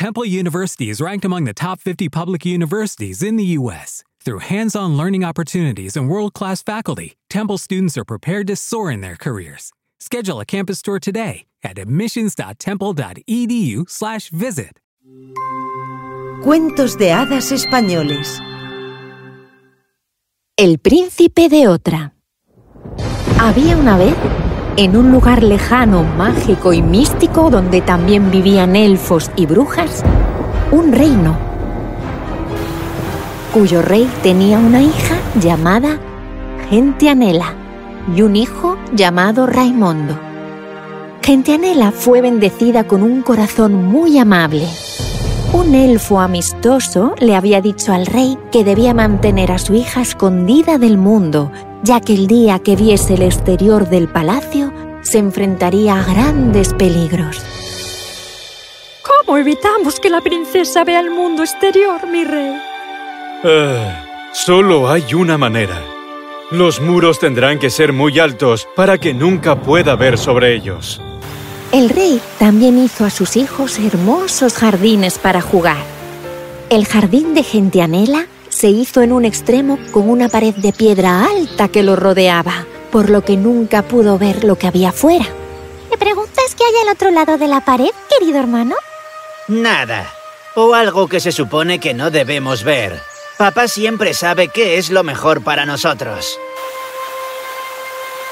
Temple University is ranked among the top 50 public universities in the U.S. Through hands on learning opportunities and world class faculty, Temple students are prepared to soar in their careers. Schedule a campus tour today at admissions.temple.edu/slash visit. Cuentos de hadas españoles. El príncipe de otra. Había una vez, en un lugar lejano, mágico y místico donde también vivían elfos y brujas, un reino, cuyo rey tenía una hija llamada Gentianela y un hijo llamado Raimondo. Gentianela fue bendecida con un corazón muy amable. Un elfo amistoso le había dicho al rey que debía mantener a su hija escondida del mundo, ya que el día que viese el exterior del palacio se enfrentaría a grandes peligros. ¿Cómo evitamos que la princesa vea el mundo exterior, mi rey? Eh, solo hay una manera. Los muros tendrán que ser muy altos para que nunca pueda ver sobre ellos. El rey también hizo a sus hijos hermosos jardines para jugar. El jardín de Gentianela se hizo en un extremo con una pared de piedra alta que lo rodeaba, por lo que nunca pudo ver lo que había fuera. ¿Me preguntas qué hay al otro lado de la pared, querido hermano? Nada. O algo que se supone que no debemos ver. Papá siempre sabe qué es lo mejor para nosotros.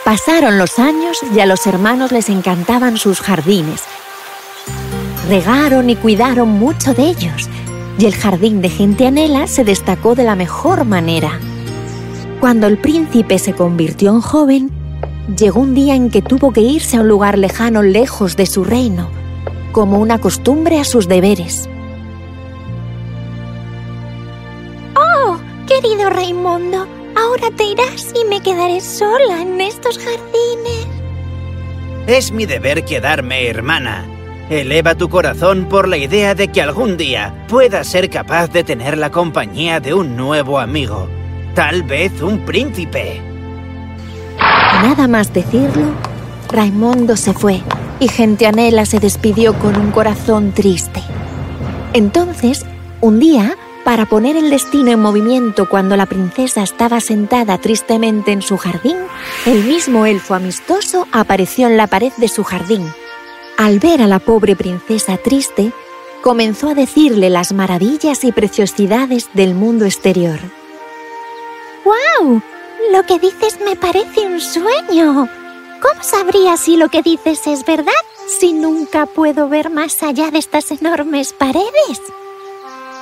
Pasaron los años y a los hermanos les encantaban sus jardines. Regaron y cuidaron mucho de ellos, y el jardín de Gentianela se destacó de la mejor manera. Cuando el príncipe se convirtió en joven, llegó un día en que tuvo que irse a un lugar lejano lejos de su reino, como una costumbre a sus deberes. ¡Oh, querido Raimundo! Ahora te irás y me quedaré sola en estos jardines. Es mi deber quedarme, hermana. Eleva tu corazón por la idea de que algún día puedas ser capaz de tener la compañía de un nuevo amigo. Tal vez un príncipe. Nada más decirlo, Raimundo se fue y Gentianela se despidió con un corazón triste. Entonces, un día, para poner el destino en movimiento cuando la princesa estaba sentada tristemente en su jardín, el mismo elfo amistoso apareció en la pared de su jardín. Al ver a la pobre princesa triste, comenzó a decirle las maravillas y preciosidades del mundo exterior. ¡Guau! Lo que dices me parece un sueño. ¿Cómo sabría si lo que dices es verdad si nunca puedo ver más allá de estas enormes paredes?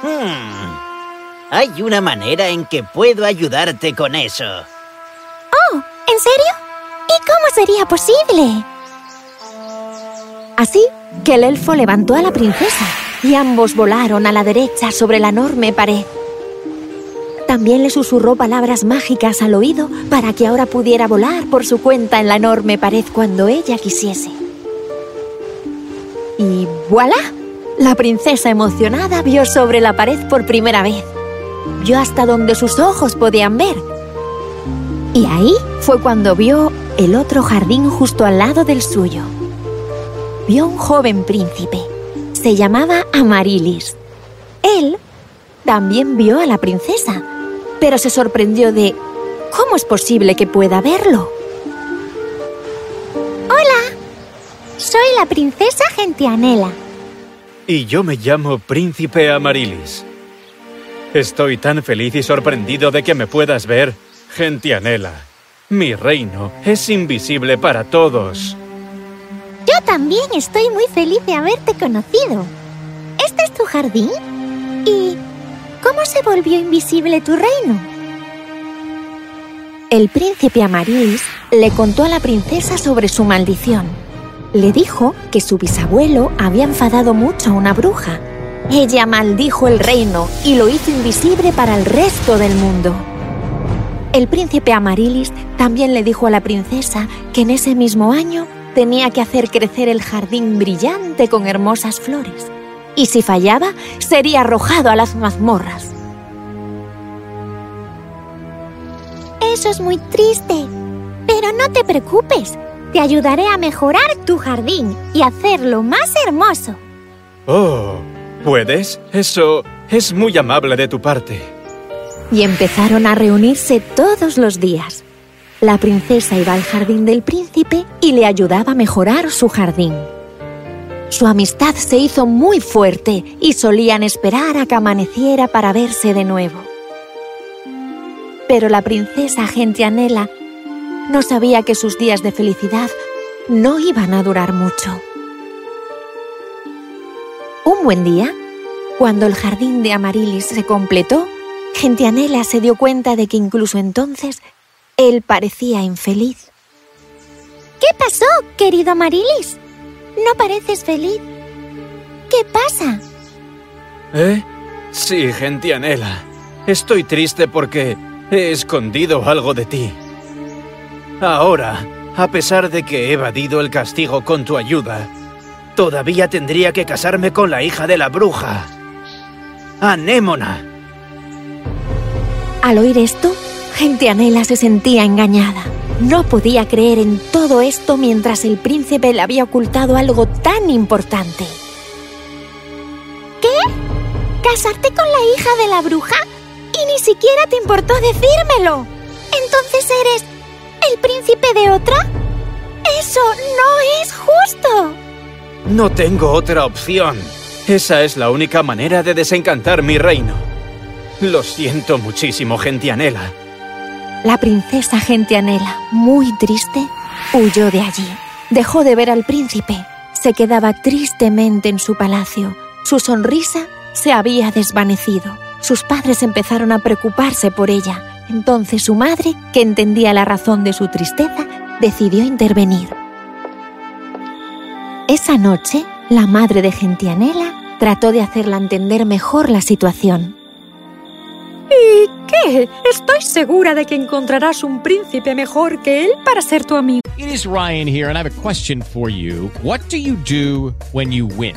Hmm. Hay una manera en que puedo ayudarte con eso. ¡Oh! ¿En serio? ¿Y cómo sería posible? Así que el elfo levantó a la princesa y ambos volaron a la derecha sobre la enorme pared. También le susurró palabras mágicas al oído para que ahora pudiera volar por su cuenta en la enorme pared cuando ella quisiese. Y voilà, la princesa emocionada vio sobre la pared por primera vez. Vio hasta donde sus ojos podían ver. Y ahí fue cuando vio el otro jardín justo al lado del suyo. Vio un joven príncipe. Se llamaba Amarilis. Él también vio a la princesa, pero se sorprendió de ¿cómo es posible que pueda verlo? Hola, soy la princesa Gentianela. Y yo me llamo Príncipe Amarilis. Estoy tan feliz y sorprendido de que me puedas ver, Gentianela. Mi reino es invisible para todos. Yo también estoy muy feliz de haberte conocido. ¿Este es tu jardín? ¿Y cómo se volvió invisible tu reino? El príncipe Amarilis le contó a la princesa sobre su maldición. Le dijo que su bisabuelo había enfadado mucho a una bruja, Ella maldijo el reino y lo hizo invisible para el resto del mundo. El príncipe Amarilis también le dijo a la princesa que en ese mismo año tenía que hacer crecer el jardín brillante con hermosas flores, y si fallaba, sería arrojado a las mazmorras. Eso es muy triste, pero no te preocupes, te ayudaré a mejorar tu jardín y hacerlo más hermoso. Oh, ¿puedes? Eso es muy amable de tu parte. Y empezaron a reunirse todos los días. La princesa iba al jardín del príncipe y le ayudaba a mejorar su jardín. Su amistad se hizo muy fuerte y solían esperar a que amaneciera para verse de nuevo. Pero la princesa Gentianela no sabía que sus días de felicidad no iban a durar mucho. Un buen día, cuando el jardín de Amarilis se completó, Gentianela se dio cuenta de que incluso entonces él parecía infeliz. ¿Qué pasó, querido Amarilis? ¿No pareces feliz? ¿Qué pasa? ¿Eh? Sí, Gentianela. Estoy triste porque he escondido algo de ti. Ahora, a pesar de que he evadido el castigo con tu ayuda, todavía tendría que casarme con la hija de la bruja, Anémona. Al oír esto, Gentianela se sentía engañada. No podía creer en todo esto mientras el príncipe le había ocultado algo tan importante. ¿Qué? ¿Casarte con la hija de la bruja? Y ni siquiera te importó decírmelo. Entonces eres el príncipe de otra? Eso no es justo. No tengo otra opción. Esa es la única manera de desencantar mi reino. Lo siento muchísimo, Gentianela. La princesa Gentianela, muy triste, huyó de allí. Dejó de ver al príncipe. Se quedaba tristemente en su palacio. Su sonrisa se había desvanecido. Sus padres empezaron a preocuparse por ella entonces su madre, que entendía la razón de su tristeza, decidió intervenir. Esa noche, la madre de Gentianela trató de hacerla entender mejor la situación. ¿Y qué? Estoy segura de que encontrarás un príncipe mejor que él para ser tu amigo. It is Ryan here and I have a question for you. What do you do when you win?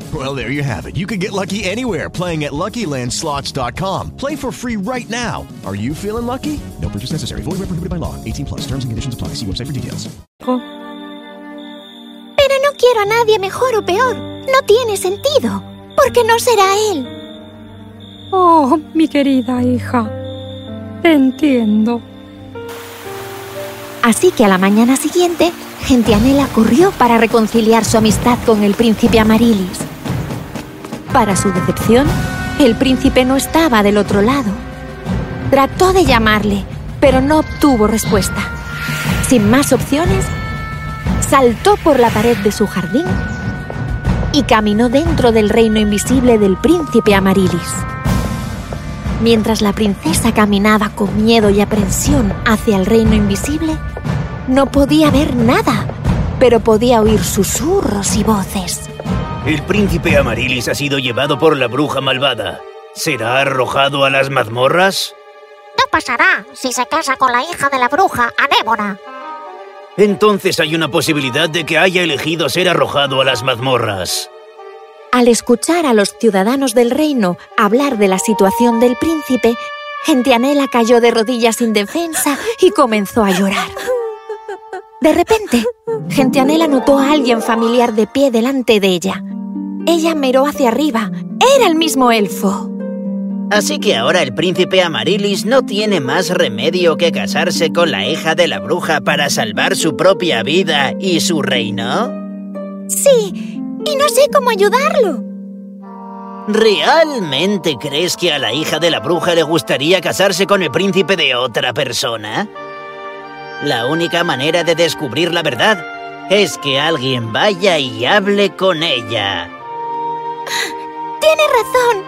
Well, there you have it. You can get lucky anywhere playing at LuckyLandSlots.com. Play for free right now. Are you feeling lucky? No purchase necessary. Void where prohibited by law. 18 plus. Terms and conditions apply. See website for details. Pero no quiero a nadie mejor o peor. No tiene sentido. Porque no será él. Oh, mi querida hija. Te entiendo. Así que a la mañana siguiente, Gentianela corrió para reconciliar su amistad con el príncipe Amarilis. Para su decepción, el príncipe no estaba del otro lado. Trató de llamarle, pero no obtuvo respuesta. Sin más opciones, saltó por la pared de su jardín y caminó dentro del reino invisible del príncipe Amarilis. Mientras la princesa caminaba con miedo y aprensión hacia el reino invisible, no podía ver nada, pero podía oír susurros y voces. El príncipe Amarilis ha sido llevado por la bruja malvada. ¿Será arrojado a las mazmorras? No pasará si se casa con la hija de la bruja, Anémona. Entonces hay una posibilidad de que haya elegido ser arrojado a las mazmorras. Al escuchar a los ciudadanos del reino hablar de la situación del príncipe, Gentianela cayó de rodillas indefensa y comenzó a llorar. De repente, Gentianela notó a alguien familiar de pie delante de ella. Ella miró hacia arriba. Era el mismo elfo. Así que ahora el príncipe Amarilis no tiene más remedio que casarse con la hija de la bruja para salvar su propia vida y su reino. Sí, y no sé cómo ayudarlo. ¿Realmente crees que a la hija de la bruja le gustaría casarse con el príncipe de otra persona? La única manera de descubrir la verdad es que alguien vaya y hable con ella. Tienes razón.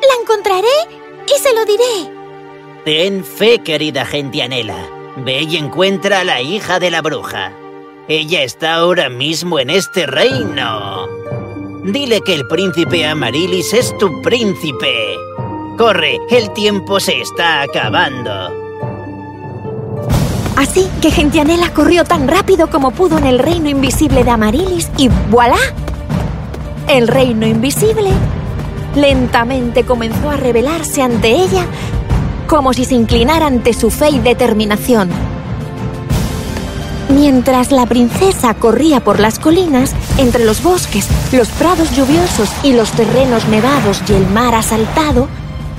La encontraré y se lo diré. Ten fe, querida Gentianela. Ve y encuentra a la hija de la bruja. Ella está ahora mismo en este reino. Dile que el príncipe Amarilis es tu príncipe. Corre, el tiempo se está acabando. Así que Gentianela corrió tan rápido como pudo en el reino invisible de Amarilis y ¡voilá! El reino invisible lentamente comenzó a revelarse ante ella como si se inclinara ante su fe y determinación. Mientras la princesa corría por las colinas, entre los bosques, los prados lluviosos y los terrenos nevados y el mar asaltado,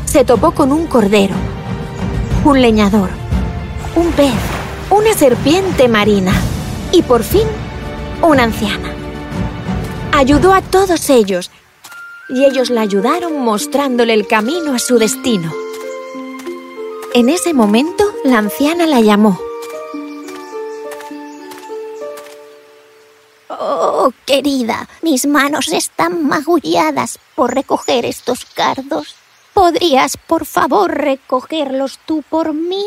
se topó con un cordero, un leñador, un pez, una serpiente marina y por fin una anciana. Ayudó a todos ellos y ellos la ayudaron mostrándole el camino a su destino. En ese momento, la anciana la llamó. Oh, querida, mis manos están magulladas por recoger estos cardos. ¿Podrías, por favor, recogerlos tú por mí?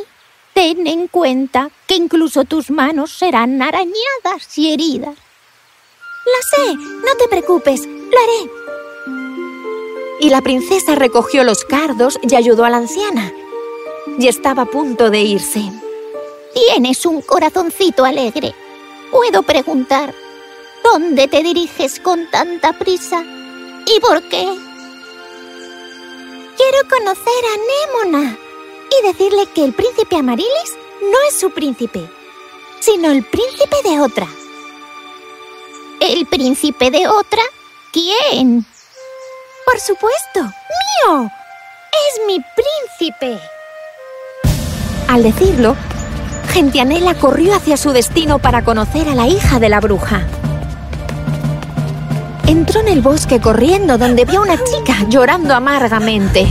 Ten en cuenta que incluso tus manos serán arañadas y heridas. Lo sé, no te preocupes, lo haré. Y la princesa recogió los cardos y ayudó a la anciana. Y estaba a punto de irse. Tienes un corazoncito alegre. Puedo preguntar, ¿dónde te diriges con tanta prisa? ¿Y por qué? Quiero conocer a Némona y decirle que el príncipe Amarilis no es su príncipe, sino el príncipe de otra. ¿El príncipe de otra? ¿Quién? Por supuesto, mío. Es mi príncipe. Al decirlo, Gentianela corrió hacia su destino para conocer a la hija de la bruja. Entró en el bosque corriendo donde vio a una chica llorando amargamente.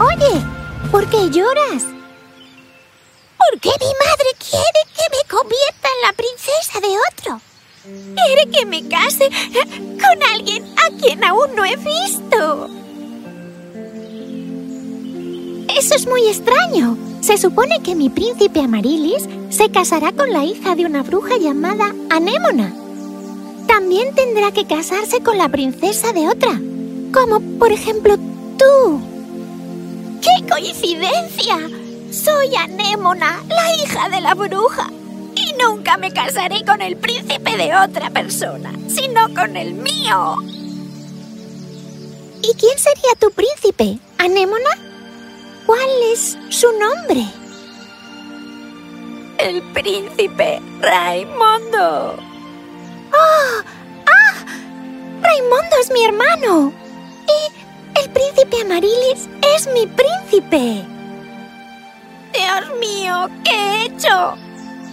Oye, ¿por qué lloras? Porque mi madre quiere que me convierta en la princesa de otro. Quiere que me case con alguien a quien aún no he visto. Eso es muy extraño. Se supone que mi príncipe Amarilis se casará con la hija de una bruja llamada Anémona. También tendrá que casarse con la princesa de otra, como por ejemplo tú. ¡Qué coincidencia! Soy Anémona, la hija de la bruja. Y nunca me casaré con el príncipe de otra persona, sino con el mío. ¿Y quién sería tu príncipe, Anémona? ¿Cuál es su nombre? El príncipe Raimondo. ¡Oh! ¡Ah! Raimondo es mi hermano. Y el príncipe Amarilis es mi príncipe. Dios mío, ¿qué he hecho?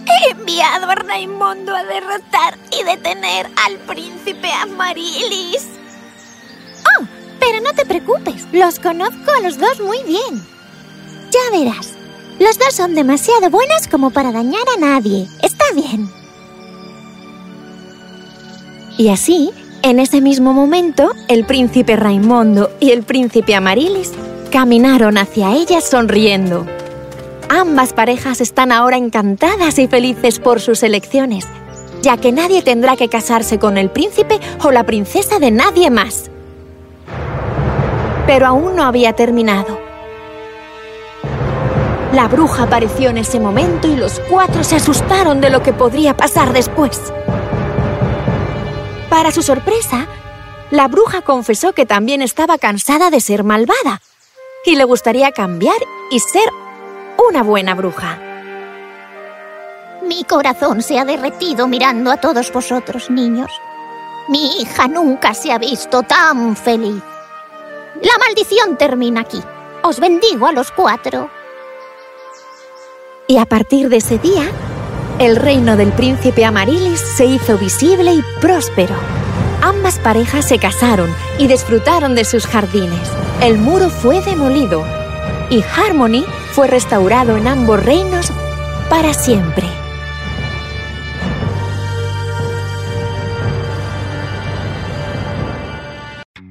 He enviado a Raimondo a derrotar y detener al príncipe Amarilis. Oh, pero no te preocupes, los conozco a los dos muy bien. Ya verás, los dos son demasiado buenos como para dañar a nadie. Está bien. Y así, en ese mismo momento, el príncipe Raimondo y el príncipe Amarilis caminaron hacia ella sonriendo. Ambas parejas están ahora encantadas y felices por sus elecciones. ya que nadie tendrá que casarse con el príncipe o la princesa de nadie más. Pero aún no había terminado. La bruja apareció en ese momento y los cuatro se asustaron de lo que podría pasar después. Para su sorpresa, la bruja confesó que también estaba cansada de ser malvada y le gustaría cambiar y ser una buena bruja. Mi corazón se ha derretido mirando a todos vosotros, niños. Mi hija nunca se ha visto tan feliz. La maldición termina aquí. Os bendigo a los cuatro. Y a partir de ese día, el reino del príncipe Amarilis se hizo visible y próspero. Ambas parejas se casaron y disfrutaron de sus jardines. El muro fue demolido y Harmony fue restaurado en ambos reinos para siempre.